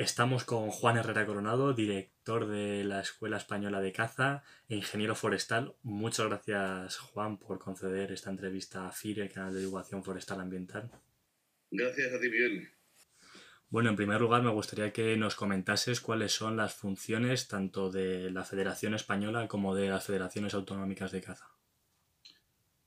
Estamos con Juan Herrera Coronado, director de la Escuela Española de Caza e ingeniero forestal. Muchas gracias, Juan, por conceder esta entrevista a FIRE, el canal de divulgación forestal ambiental. Gracias a ti, Miguel. Bueno, en primer lugar, me gustaría que nos comentases cuáles son las funciones tanto de la Federación Española como de las federaciones autonómicas de caza.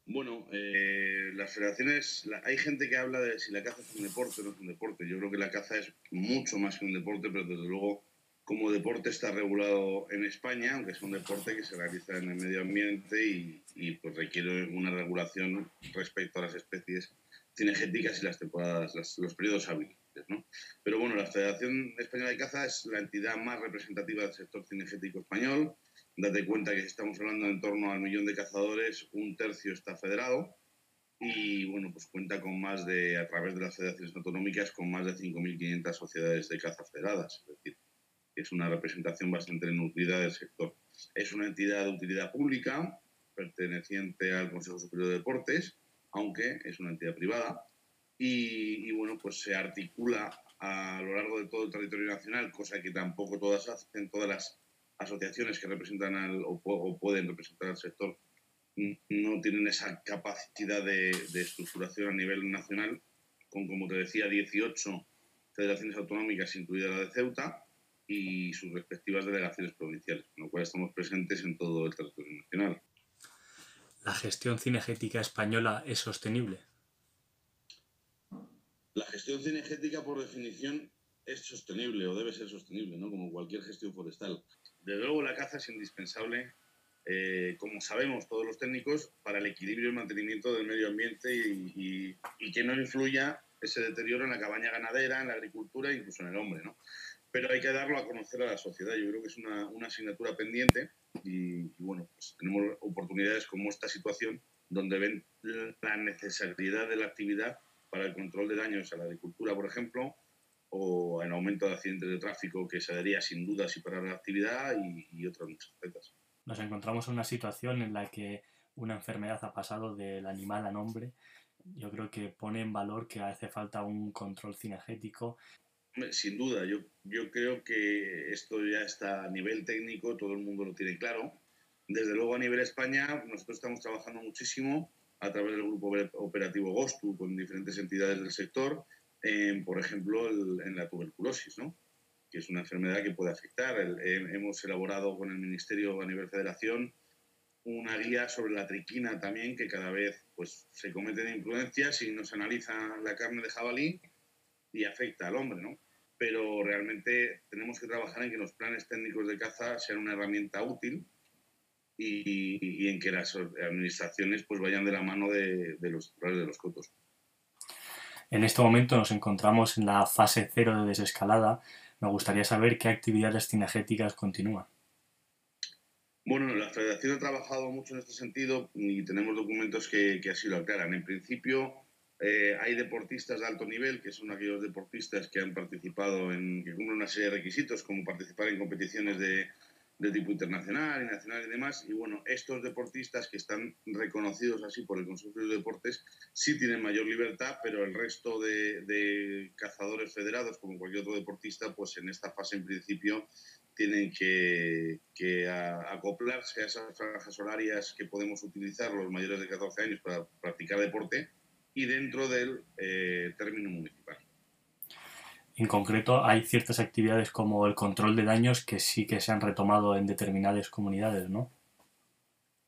Bueno, eh, las federaciones, hay gente que habla de si la caza es un deporte o no es un deporte. Yo creo que la caza es mucho más que un deporte, pero desde luego como deporte está regulado en España, aunque es un deporte que se realiza en el medio ambiente y, pues requiere una regulación respecto a las especies cinegéticas y las temporadas, los periodos hábiles. ¿No? Pero bueno, la Federación Española de Caza es la entidad más representativa del sector cinegético español Date cuenta que estamos hablando en torno al millón de cazadores, un tercio está federado y bueno, pues cuenta con más de, a través de las federaciones autonómicas, con más de 5.500 sociedades de caza federadas. Es decir, es una representación bastante nutrida del sector. Es una entidad de utilidad pública perteneciente al Consejo Superior de Deportes, aunque es una entidad privada. Y, bueno, pues se articula a lo largo de todo el territorio nacional, cosa que tampoco todas hacen, todas las asociaciones que representan al, o, pueden representar al sector no tienen esa capacidad de, estructuración a nivel nacional, con, como te decía, 18 federaciones autonómicas, incluida la de Ceuta, y sus respectivas delegaciones provinciales, con lo cual estamos presentes en todo el territorio nacional. ¿La gestión cinegética española es sostenible? Gestión cinegética, por definición, es sostenible o debe ser sostenible, ¿no? como cualquier gestión forestal. Desde luego la caza es indispensable, eh, como sabemos todos los técnicos, para el equilibrio y mantenimiento del medio ambiente y, que no influya ese deterioro en la cabaña ganadera, en la agricultura e incluso en el hombre. ¿no? Pero hay que darlo a conocer a la sociedad. Yo creo que es una, una asignatura pendiente y, bueno, pues tenemos oportunidades como esta situación donde ven la necesidad de la actividad para el control de daños a la agricultura, por ejemplo, o en aumento de accidentes de tráfico que se daría sin duda si parar la actividad y, otras muchas cosas. Nos encontramos en una situación en la que una enfermedad ha pasado del animal al hombre. Yo creo que pone en valor que hace falta un control cinegético. Sin duda, yo, yo creo que esto ya está a nivel técnico, todo el mundo lo tiene claro. Desde luego a nivel España, nosotros estamos trabajando muchísimo a través del grupo operativo GOSTU con diferentes entidades del sector por ejemplo, en la tuberculosis, ¿no? que es una enfermedad que puede afectar. hemos elaborado con el Ministerio a nivel federación una guía sobre la triquina también, que cada vez pues, se cometen imprudencias y no se analiza la carne de jabalí y afecta al hombre, ¿no? Pero realmente tenemos que trabajar en que los planes técnicos de caza sean una herramienta útil y, en que las administraciones pues, vayan de la mano de, de los titulares de los cotos. En este momento nos encontramos en la fase cero de desescalada. Me gustaría saber qué actividades cinegéticas continúan. Bueno, la Federación ha trabajado mucho en este sentido y tenemos documentos que, así lo aclaran. En principio, eh, hay deportistas de alto nivel, que son aquellos deportistas que han participado en, que cumplen una serie de requisitos, como participar en competiciones de, de tipo internacional y nacional y demás. Y bueno, estos deportistas que están reconocidos así por el Consejo de Deportes sí tienen mayor libertad, pero el resto de, cazadores federados, como cualquier otro deportista, pues en esta fase en principio tienen que, acoplarse a esas franjas horarias que podemos utilizar los mayores de 14 años para practicar deporte y dentro del eh, término municipal. En concreto, hay ciertas actividades como el control de daños que sí que se han retomado en determinadas comunidades, ¿no?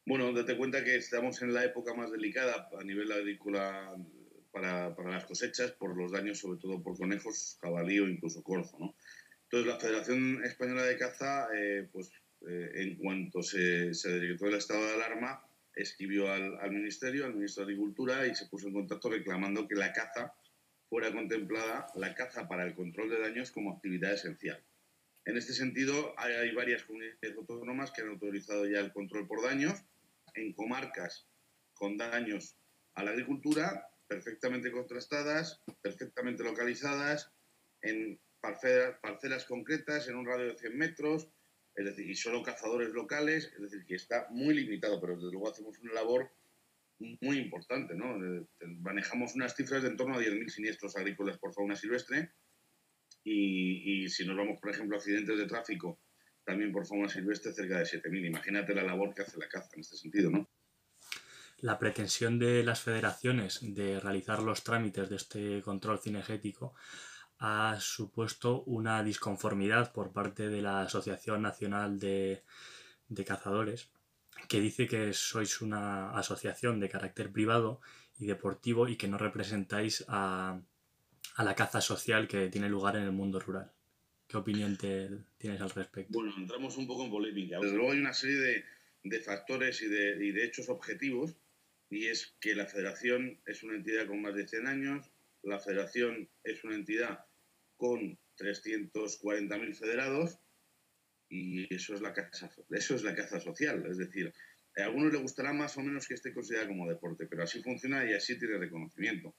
Bueno, date cuenta que estamos en la época más delicada a nivel agrícola para, para las cosechas por los daños, sobre todo por conejos, jabalí o incluso corzo, ¿no? Entonces, la Federación Española de Caza, eh, pues eh, en cuanto se, se, decretó el estado de alarma, escribió al, al Ministerio, al Ministro de Agricultura, y se puso en contacto reclamando que la caza fuera contemplada la caza para el control de daños como actividad esencial. En este sentido, hay, varias comunidades autónomas que han autorizado ya el control por daños en comarcas con daños a la agricultura perfectamente contrastadas, perfectamente localizadas, en parcelas, parcelas concretas, en un radio de 100 metros, es decir, y solo cazadores locales, es decir, que está muy limitado, pero desde luego hacemos una labor muy importante, ¿no? Manejamos unas cifras de en torno a 10.000 siniestros agrícolas por fauna silvestre y, si nos vamos, por ejemplo, a accidentes de tráfico, también por fauna silvestre, cerca de 7.000. Imagínate la labor que hace la caza en este sentido, ¿no? La pretensión de las federaciones de realizar los trámites de este control cinegético ha supuesto una disconformidad por parte de la Asociación Nacional de, de Cazadores, que dice que sois una asociación de carácter privado y deportivo y que no representáis a, a la caza social que tiene lugar en el mundo rural. ¿Qué opinión te, tienes al respecto? Bueno, entramos un poco en polémica. Desde luego hay una serie de, de factores y de, y de, hechos objetivos y es que la federación es una entidad con más de 100 años, la federación es una entidad con 340.000 federados y eso es, la caza, eso es la caza social. Es decir, a algunos les gustará más o menos que esté considerado como deporte, pero así funciona y así tiene reconocimiento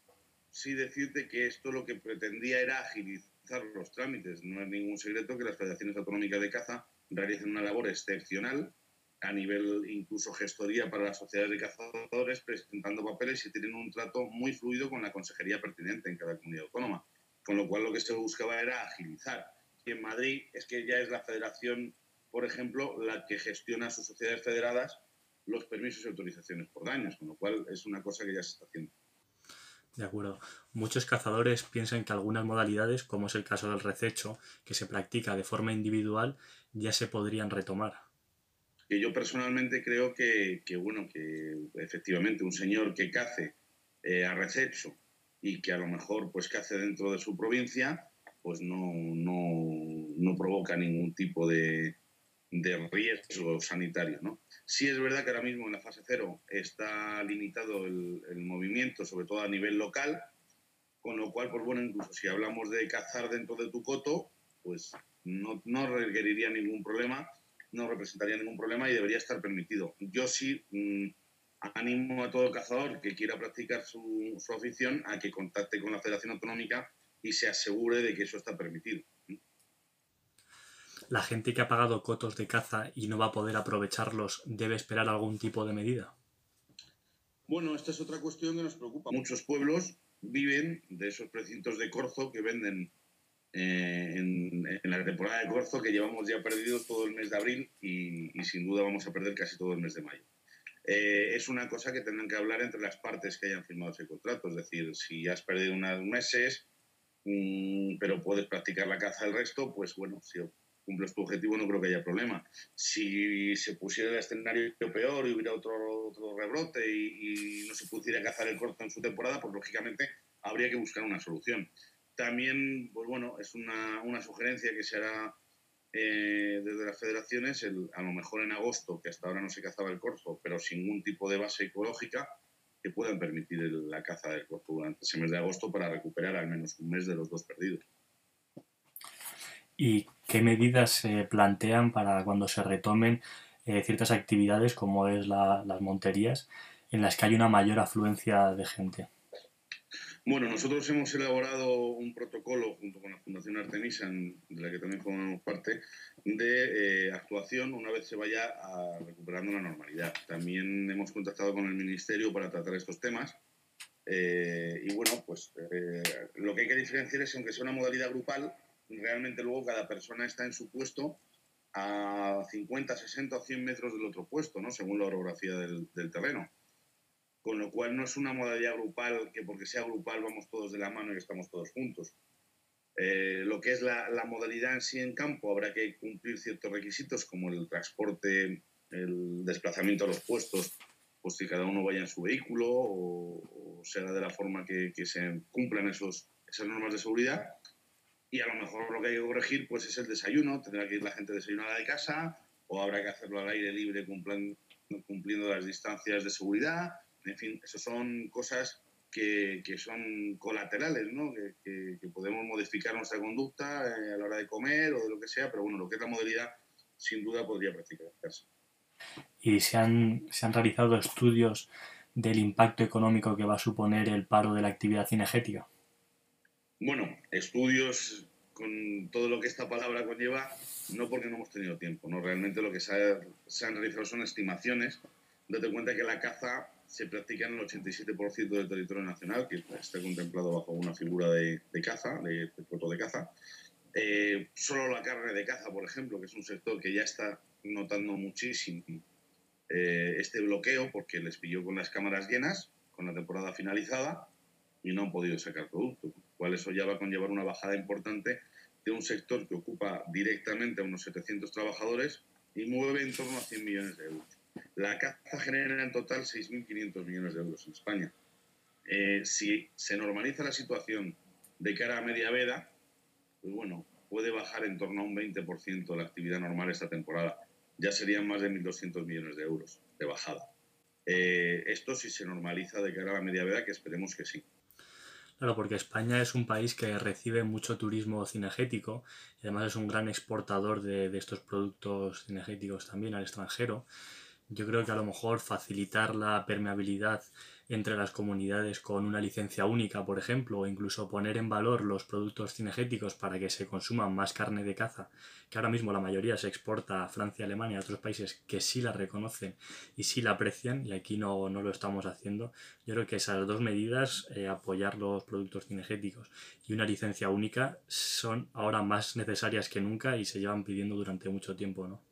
sí decirte que esto lo que pretendía era agilizar los trámites. No es ningún secreto que las federaciones autonómicas de caza realicen una labor excepcional a nivel incluso gestoría para las sociedades de cazadores, presentando papeles y tienen un trato muy fluido con la consejería pertinente en cada comunidad autónoma. Con lo cual lo que se buscaba era agilizar. En Madrid es que ya es la federación, por ejemplo, la que gestiona sus sociedades federadas los permisos y autorizaciones por daños, con lo cual es una cosa que ya se está haciendo. De acuerdo. Muchos cazadores piensan que algunas modalidades, como es el caso del rececho, que se practica de forma individual, ya se podrían retomar. Que yo personalmente creo que, bueno, que efectivamente un señor que cace eh, a rececho y que a lo mejor pues cace dentro de su provincia, pues no, no, no provoca ningún tipo de, de riesgo sanitario. ¿no? Sí es verdad que ahora mismo en la fase cero está limitado el, movimiento, sobre todo a nivel local, con lo cual, pues bueno, incluso si hablamos de cazar dentro de tu coto, pues no, no requeriría ningún problema, no representaría ningún problema y debería estar permitido. Yo sí mm, animo a todo cazador que quiera practicar su, su afición a que contacte con la Federación Autonómica y se asegure de que eso está permitido la gente que ha pagado cotos de caza y no va a poder aprovecharlos debe esperar algún tipo de medida? Bueno, esta es otra cuestión que nos preocupa. Muchos pueblos viven de esos precintos de corzo que venden eh, en, la temporada de corzo que llevamos ya perdidos todo el mes de abril y, sin duda vamos a perder casi todo el mes de mayo. Eh, es una cosa que tendrán que hablar entre las partes que hayan firmado ese contrato. Es decir, si has perdido unos meses, pero puedes practicar la caza el resto, pues bueno, si cumples tu objetivo, no creo que haya problema. Si se pusiera el escenario peor y hubiera otro, otro rebrote y, no se pudiera cazar el corto en su temporada, pues lógicamente habría que buscar una solución. También, pues bueno, es una, una sugerencia que se hará eh, desde las federaciones, a lo mejor en agosto, que hasta ahora no se cazaba el corzo, pero sin ningún tipo de base ecológica, que puedan permitir la caza del corzo durante ese mes de agosto para recuperar al menos un mes de los dos perdidos. ¿Y qué medidas se plantean para cuando se retomen eh, ciertas actividades como es las monterías en las que hay una mayor afluencia de gente? Bueno, nosotros hemos elaborado un protocolo junto con la Fundación Artemisa, de la que también formamos parte, de eh, actuación una vez se vaya recuperando la normalidad. También hemos contactado con el Ministerio para tratar estos temas. Eh, y bueno, pues lo que hay que diferenciar es que aunque sea una modalidad grupal, realmente luego cada persona está en su puesto a 50, 60 o 100 metros del otro puesto, ¿no? según la orografía del, terreno. Con lo cual no es una modalidad grupal que porque sea grupal vamos todos de la mano y estamos todos juntos. Eh, lo que es la, modalidad en sí en campo, habrá que cumplir ciertos requisitos como el transporte, el desplazamiento a los puestos, pues que cada uno vaya en su vehículo o, sea de la forma que, se cumplan esos, esas normas de seguridad y a lo mejor lo que hay que corregir pues es el desayuno, tendrá que ir la gente desayunada de casa o habrá que hacerlo al aire libre cumpliendo, cumpliendo las distancias de seguridad, en fin, eso son cosas que, que son colaterales, ¿no? Que, que, podemos modificar nuestra conducta eh, a la hora de comer o de lo que sea, pero bueno, lo que es la modalidad sin duda podría practicarse. ¿Y se han, se han realizado estudios del impacto económico que va a suponer el paro de la actividad cinegética? Bueno, estudios con todo lo que esta palabra conlleva, no porque no hemos tenido tiempo, ¿no? Realmente lo que se, han realizado son estimaciones. Date cuenta que la caza se practica en el 87% del territorio nacional, que está contemplado bajo una figura de, caza, de, de de caza, Eh, solo la carne de caza, por ejemplo, que es un sector que ya está notando muchísimo eh, este bloqueo porque les pilló con las cámaras llenas, con la temporada finalizada y no han podido sacar producto, cual eso ya va a conllevar una bajada importante de un sector que ocupa directamente a unos 700 trabajadores y mueve en torno a 100 millones de euros. La caza genera en total 6.500 millones de euros en España. Eh, si se normaliza la situación de cara a media veda, pues bueno, puede bajar en torno a un 20% la actividad normal esta temporada. Ya serían más de 1.200 millones de euros de bajada. Eh, esto si se normaliza de cara a la media veda, que esperemos que sí. Claro, porque España es un país que recibe mucho turismo cinegético y además es un gran exportador de, de estos productos cinegéticos también al extranjero. Yo creo que a lo mejor facilitar la permeabilidad entre las comunidades con una licencia única, por ejemplo, o incluso poner en valor los productos cinegéticos para que se consuman más carne de caza, que ahora mismo la mayoría se exporta a Francia, Alemania, a otros países que sí la reconocen y sí la aprecian, y aquí no, lo estamos haciendo. Yo creo que esas dos medidas, eh, apoyar los productos cinegéticos y una licencia única, son ahora más necesarias que nunca y se llevan pidiendo durante mucho tiempo, ¿no?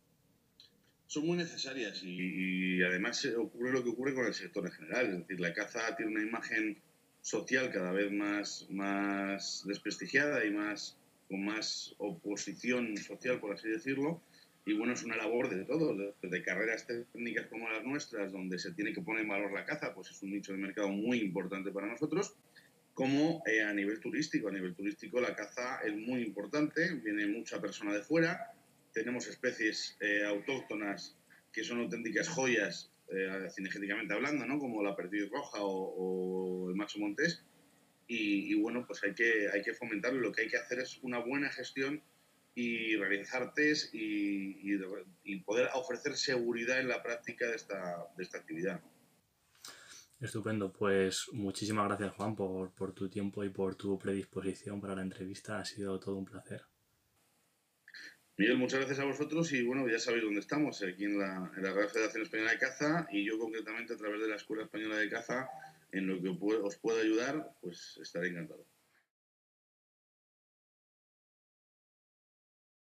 Son muy necesarias y, además ocurre lo que ocurre con el sector en general. Es decir, la caza tiene una imagen social cada vez más, más desprestigiada y más con más oposición social, por así decirlo. Y bueno, es una labor de todos, de, carreras técnicas como las nuestras, donde se tiene que poner en valor la caza, pues es un nicho de mercado muy importante para nosotros, como eh, a nivel turístico. A nivel turístico la caza es muy importante, viene mucha persona de fuera, tenemos especies eh, autóctonas que son auténticas joyas eh, cinegéticamente hablando, ¿no? como la perdiz roja o, el macho montés. Y, bueno, pues hay que, hay que fomentarlo. Lo que hay que hacer es una buena gestión y realizar test y, poder ofrecer seguridad en la práctica de esta, de esta actividad. Estupendo, pues muchísimas gracias Juan por, por tu tiempo y por tu predisposición para la entrevista. Ha sido todo un placer. Miguel, muchas gracias a vosotros y bueno, ya sabéis dónde estamos, aquí en la, Real Federación Española de Caza y yo concretamente a través de la Escuela Española de Caza, en lo que os pueda ayudar, pues estaré encantado.